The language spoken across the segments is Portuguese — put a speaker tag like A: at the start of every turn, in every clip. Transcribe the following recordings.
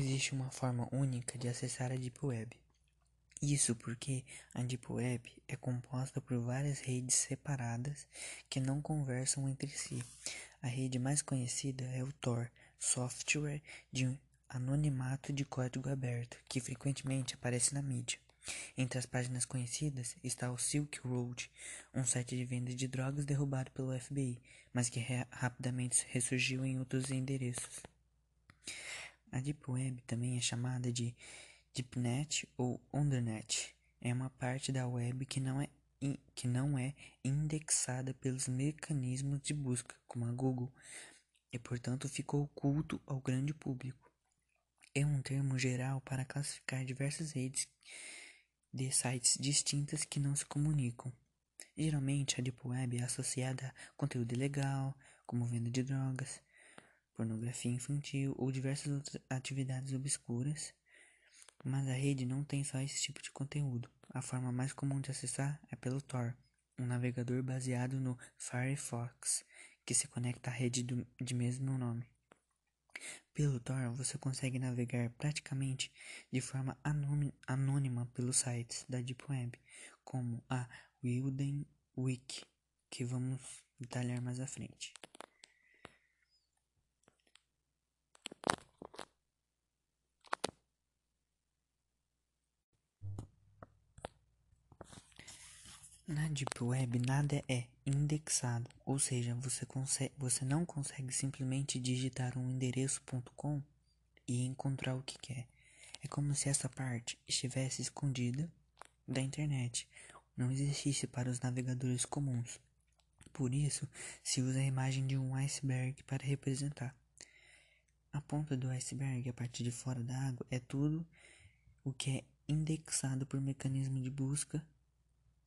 A: existe uma forma única de acessar a Deep Web. Isso porque a Deep Web é composta por várias redes separadas que não conversam entre si. A rede mais conhecida é o Tor, software de anonimato de código aberto, que frequentemente aparece na mídia. Entre as páginas conhecidas está o Silk Road, um site de venda de drogas derrubado pelo FBI, mas que rapidamente ressurgiu em outros endereços. A Deep Web também é chamada de DeepNet ou Undernet é uma parte da web que não é, que não é indexada pelos mecanismos de busca, como a Google, e portanto ficou oculto ao grande público. É um termo geral para classificar diversas redes de sites distintas que não se comunicam. Geralmente, a Deep Web é associada a conteúdo ilegal, como venda de drogas, pornografia infantil ou diversas outras atividades obscuras mas a rede não tem só esse tipo de conteúdo. A forma mais comum de acessar é pelo Tor, um navegador baseado no Firefox, que se conecta à rede do, de mesmo nome. Pelo Tor, você consegue navegar praticamente de forma anônima pelos sites da Deep Web, como a Wilden Wiki, que vamos detalhar mais à frente. Na Deep Web nada é indexado, ou seja, você, consegue, você não consegue simplesmente digitar um endereço.com e encontrar o que quer. É como se essa parte estivesse escondida da internet, não existisse para os navegadores comuns. Por isso, se usa a imagem de um iceberg para representar. A ponta do iceberg, a parte de fora da água, é tudo o que é indexado por mecanismo de busca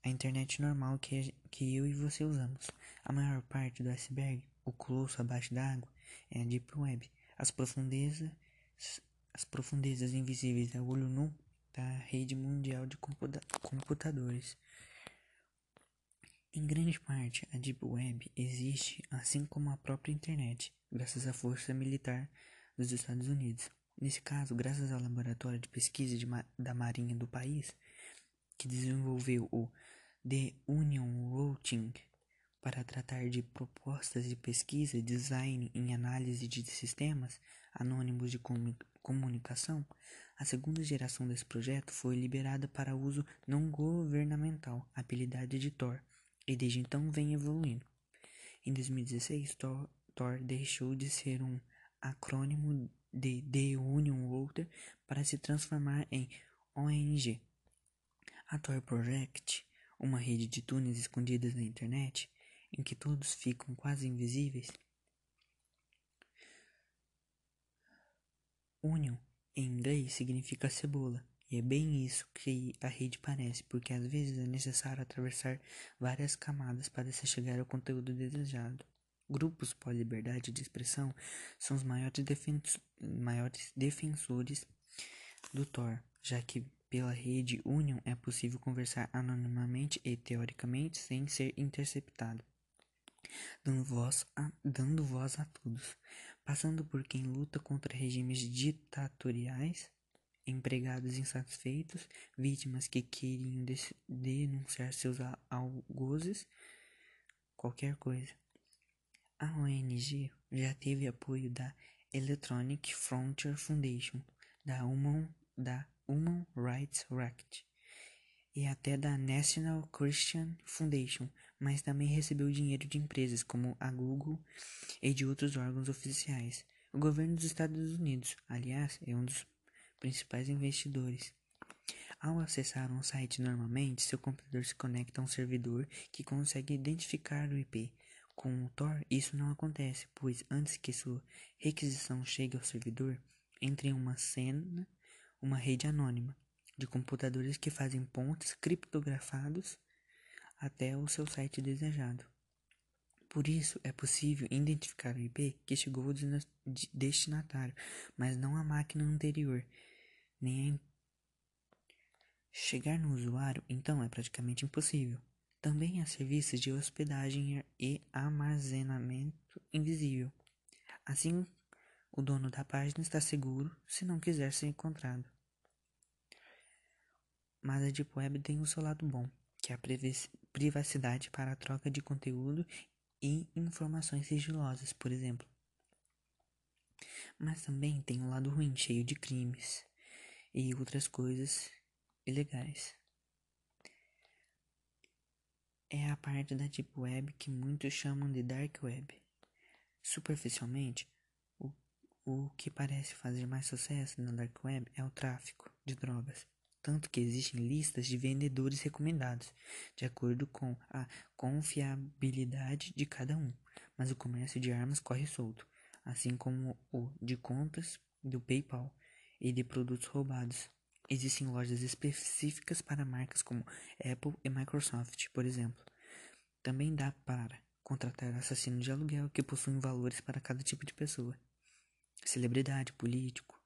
A: a internet normal que, que eu e você usamos. A maior parte do iceberg, o colosso abaixo da água, é a Deep Web. As profundezas, as profundezas invisíveis a olho nu da rede mundial de computa computadores. Em grande parte, a Deep Web existe assim como a própria internet, graças à força militar dos Estados Unidos. Nesse caso, graças ao laboratório de pesquisa ma da Marinha do país, que desenvolveu o The Union Routing para tratar de propostas de pesquisa, design e análise de sistemas anônimos de comunicação, a segunda geração desse projeto foi liberada para uso não governamental, apelidada de Tor, e desde então vem evoluindo. Em 2016, Tor, Tor deixou de ser um acrônimo de The Union Router para se transformar em ONG. A Tor Project uma rede de túneis escondidas na internet, em que todos ficam quase invisíveis. Union, em inglês, significa cebola, e é bem isso que a rede parece, porque às vezes é necessário atravessar várias camadas para se chegar ao conteúdo desejado. Grupos pós-liberdade de expressão são os maiores, maiores defensores do Tor, já que pela rede Union é possível conversar anonimamente e teoricamente sem ser interceptado, dando voz a, dando voz a todos, passando por quem luta contra regimes ditatoriais, empregados insatisfeitos, vítimas que queriam denunciar seus algozes, qualquer coisa. A ONG já teve apoio da Electronic Frontier Foundation, da Human, da Human Rights Watch e até da National Christian Foundation, mas também recebeu dinheiro de empresas como a Google e de outros órgãos oficiais. O governo dos Estados Unidos, aliás, é um dos principais investidores. Ao acessar um site normalmente, seu computador se conecta a um servidor que consegue identificar o IP. Com o Tor, isso não acontece, pois antes que sua requisição chegue ao servidor, entre uma cena uma rede anônima de computadores que fazem pontes criptografados até o seu site desejado. Por isso, é possível identificar o IP que chegou ao destinatário, mas não a máquina anterior, nem a chegar no usuário, então é praticamente impossível. Também há serviços de hospedagem e armazenamento invisível. Assim O dono da página está seguro se não quiser ser encontrado. Mas a Deep Web tem o seu lado bom, que é a privacidade para a troca de conteúdo e informações sigilosas, por exemplo. Mas também tem um lado ruim, cheio de crimes e outras coisas ilegais. É a parte da Deep Web que muitos chamam de Dark Web. Superficialmente, o, o que parece fazer mais sucesso na Dark Web é o tráfico de drogas, tanto que existem listas de vendedores recomendados, de acordo com a confiabilidade de cada um, mas o comércio de armas corre solto, assim como o de contas do PayPal e de produtos roubados. Existem lojas específicas para marcas como Apple e Microsoft, por exemplo. Também dá para contratar assassinos de aluguel que possuem valores para cada tipo de pessoa. Celebridade, político.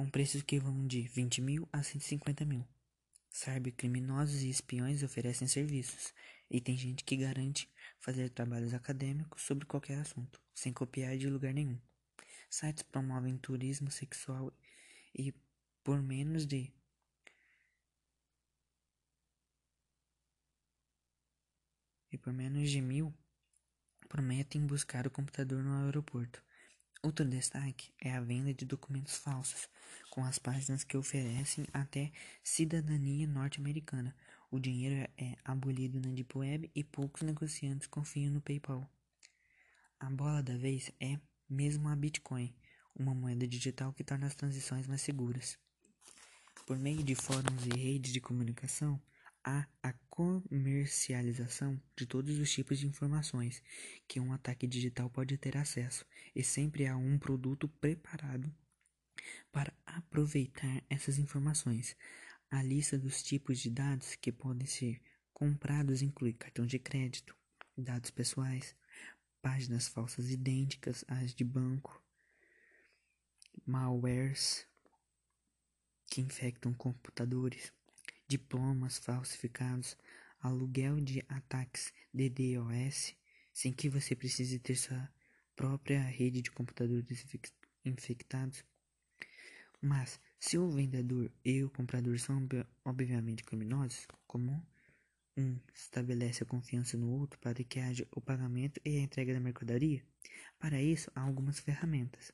A: Com preços que vão de 20 mil a 150 mil. Cybercriminosos e espiões oferecem serviços, e tem gente que garante fazer trabalhos acadêmicos sobre qualquer assunto, sem copiar de lugar nenhum. Sites promovem turismo sexual e por menos de e por menos de mil prometem buscar o computador no aeroporto. Outro destaque é a venda de documentos falsos, com as páginas que oferecem até cidadania norte-americana. O dinheiro é abolido na Deep Web e poucos negociantes confiam no PayPal. A bola da vez é mesmo a Bitcoin, uma moeda digital que torna as transições mais seguras. Por meio de fóruns e redes de comunicação, há a comercialização de todos os tipos de informações que um ataque digital pode ter acesso, e sempre há um produto preparado para aproveitar essas informações. A lista dos tipos de dados que podem ser comprados inclui cartão de crédito, dados pessoais, páginas falsas idênticas às de banco, malwares que infectam computadores, diplomas falsificados, aluguel de ataques DDoS, sem que você precise ter sua própria rede de computadores infectados. Mas, se o vendedor e o comprador são obviamente criminosos, como um estabelece a confiança no outro para que haja o pagamento e a entrega da mercadoria, para isso há algumas ferramentas.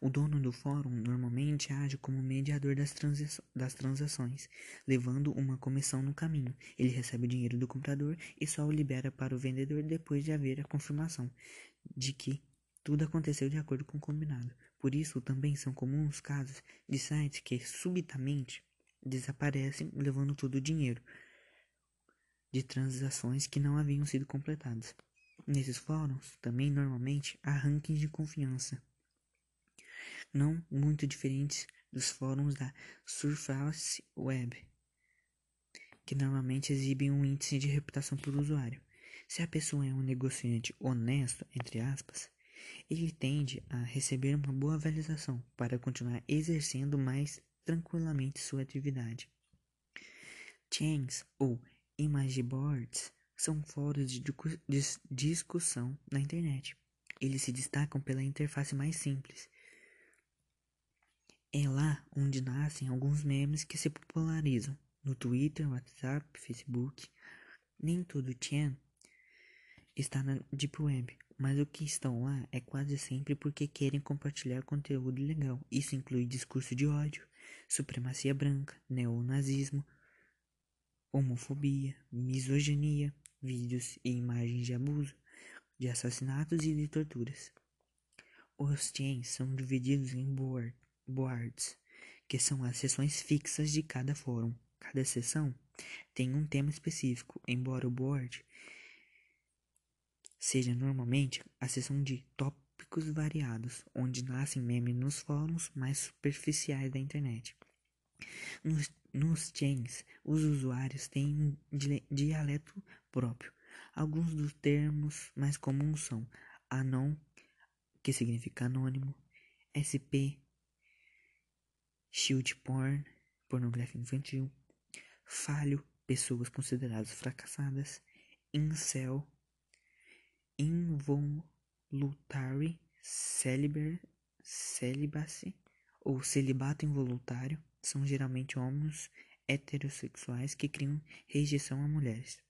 A: O dono do fórum normalmente age como mediador das, das transações, levando uma comissão no caminho. Ele recebe o dinheiro do comprador e só o libera para o vendedor depois de haver a confirmação de que tudo aconteceu de acordo com o combinado. Por isso, também são comuns casos de sites que subitamente desaparecem, levando todo o dinheiro de transações que não haviam sido completadas. Nesses fóruns, também normalmente há rankings de confiança não muito diferentes dos fóruns da Surface Web, que normalmente exibem um índice de reputação por usuário. Se a pessoa é um negociante honesto, entre aspas, ele tende a receber uma boa avaliação para continuar exercendo mais tranquilamente sua atividade. Chains ou image boards são fóruns de discussão na internet. Eles se destacam pela interface mais simples é lá onde nascem alguns memes que se popularizam no Twitter, WhatsApp, Facebook. Nem todo Chan está na Deep Web, mas o que estão lá é quase sempre porque querem compartilhar conteúdo legal. Isso inclui discurso de ódio, supremacia branca, neonazismo, homofobia, misoginia, vídeos e imagens de abuso, de assassinatos e de torturas. Os chains são divididos em board, boards, que são as sessões fixas de cada fórum. Cada sessão tem um tema específico, embora o board seja normalmente a sessão de tópicos variados, onde nascem memes nos fóruns mais superficiais da internet. Nos, nos chains, os usuários têm um dialeto próprio. Alguns dos termos mais comuns são anon, que significa anônimo, SP, shield porn, pornografia infantil, falho, pessoas consideradas fracassadas, incel, involuntary celiber, celibacy ou celibato involuntário são geralmente homens heterossexuais que criam rejeição a mulheres.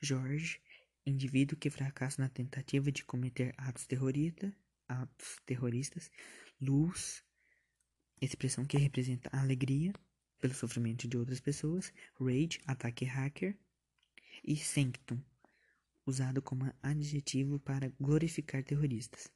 A: George, indivíduo que fracassa na tentativa de cometer atos, terrorista, atos terroristas. Luz, expressão que representa alegria pelo sofrimento de outras pessoas. Rage, ataque hacker. E Sanctum, usado como adjetivo para glorificar terroristas.